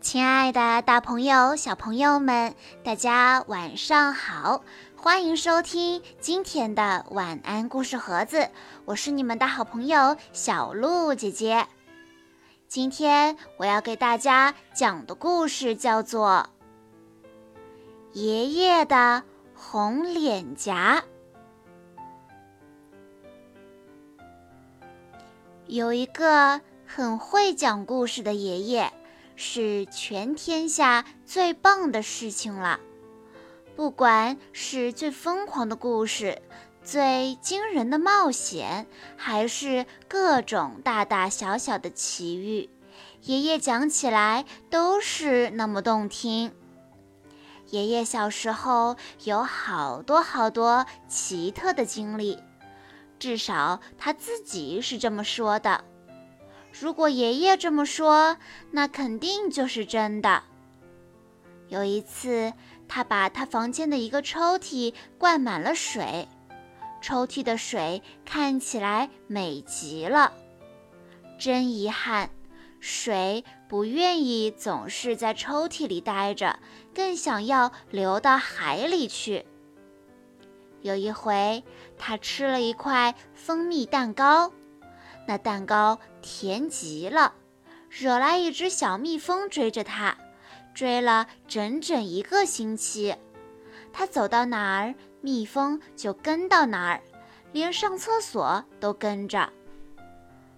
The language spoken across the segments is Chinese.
亲爱的，大朋友、小朋友们，大家晚上好！欢迎收听今天的晚安故事盒子，我是你们的好朋友小鹿姐姐。今天我要给大家讲的故事叫做《爷爷的红脸颊》。有一个很会讲故事的爷爷。是全天下最棒的事情了。不管是最疯狂的故事、最惊人的冒险，还是各种大大小小的奇遇，爷爷讲起来都是那么动听。爷爷小时候有好多好多奇特的经历，至少他自己是这么说的。如果爷爷这么说，那肯定就是真的。有一次，他把他房间的一个抽屉灌满了水，抽屉的水看起来美极了。真遗憾，水不愿意总是在抽屉里待着，更想要流到海里去。有一回，他吃了一块蜂蜜蛋糕。那蛋糕甜极了，惹来一只小蜜蜂追着它，追了整整一个星期。他走到哪儿，蜜蜂就跟到哪儿，连上厕所都跟着。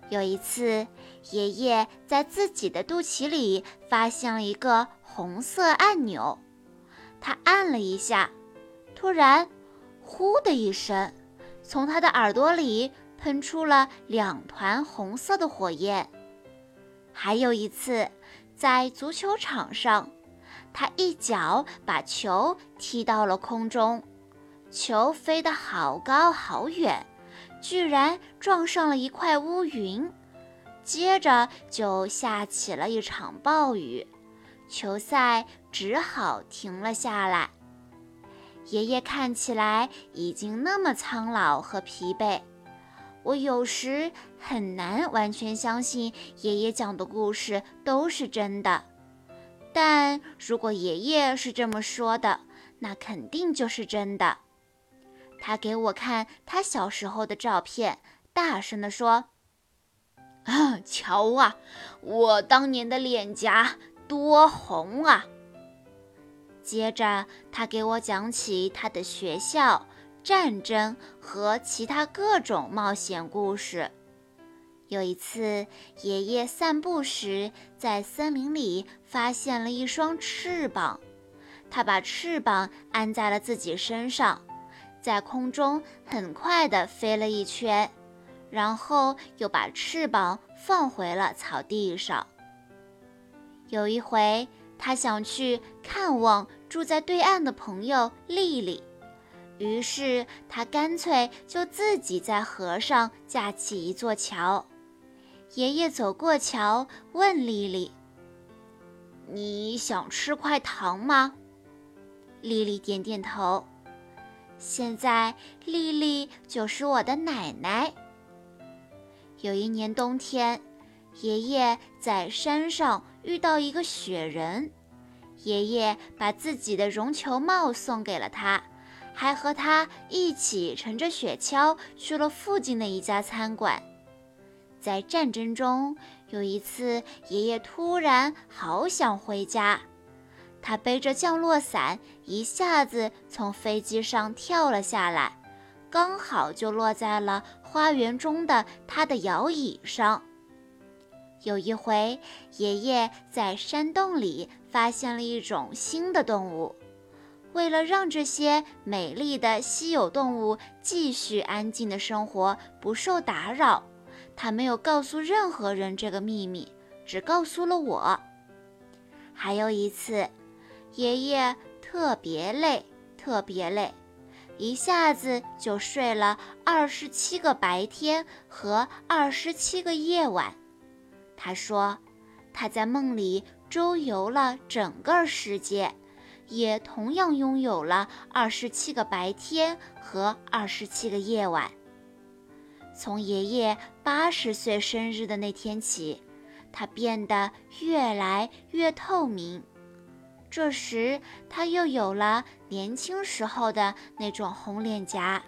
有一次，爷爷在自己的肚脐里发现了一个红色按钮，他按了一下，突然，呼的一声，从他的耳朵里。喷出了两团红色的火焰。还有一次，在足球场上，他一脚把球踢到了空中，球飞得好高好远，居然撞上了一块乌云，接着就下起了一场暴雨，球赛只好停了下来。爷爷看起来已经那么苍老和疲惫。我有时很难完全相信爷爷讲的故事都是真的，但如果爷爷是这么说的，那肯定就是真的。他给我看他小时候的照片，大声地说：“啊，瞧啊，我当年的脸颊多红啊！”接着，他给我讲起他的学校。战争和其他各种冒险故事。有一次，爷爷散步时，在森林里发现了一双翅膀。他把翅膀安在了自己身上，在空中很快地飞了一圈，然后又把翅膀放回了草地上。有一回，他想去看望住在对岸的朋友丽丽。于是他干脆就自己在河上架起一座桥。爷爷走过桥，问丽丽：“你想吃块糖吗？”丽丽点点头。现在丽丽就是我的奶奶。有一年冬天，爷爷在山上遇到一个雪人，爷爷把自己的绒球帽送给了他。还和他一起乘着雪橇去了附近的一家餐馆。在战争中，有一次，爷爷突然好想回家，他背着降落伞，一下子从飞机上跳了下来，刚好就落在了花园中的他的摇椅上。有一回，爷爷在山洞里发现了一种新的动物。为了让这些美丽的稀有动物继续安静的生活，不受打扰，他没有告诉任何人这个秘密，只告诉了我。还有一次，爷爷特别累，特别累，一下子就睡了二十七个白天和二十七个夜晚。他说，他在梦里周游了整个世界。也同样拥有了二十七个白天和二十七个夜晚。从爷爷八十岁生日的那天起，他变得越来越透明。这时，他又有了年轻时候的那种红脸颊。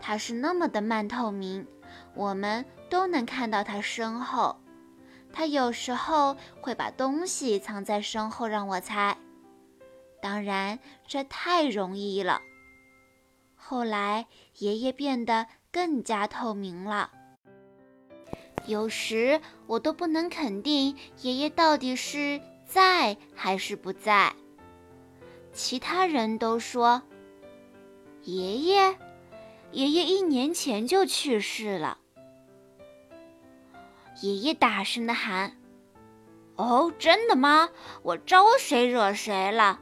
他是那么的半透明，我们都能看到他身后。他有时候会把东西藏在身后让我猜，当然这太容易了。后来，爷爷变得更加透明了。有时我都不能肯定爷爷到底是在还是不在。其他人都说：“爷爷，爷爷一年前就去世了。”爷爷大声地喊：“哦，真的吗？我招谁惹谁了？”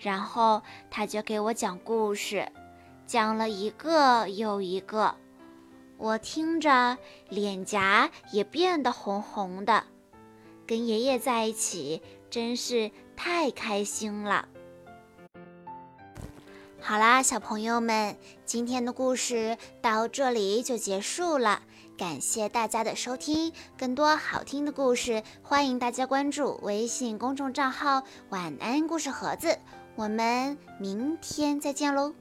然后他就给我讲故事，讲了一个又一个。我听着，脸颊也变得红红的。跟爷爷在一起真是太开心了。好啦，小朋友们，今天的故事到这里就结束了。感谢大家的收听，更多好听的故事，欢迎大家关注微信公众账号“晚安故事盒子”。我们明天再见喽。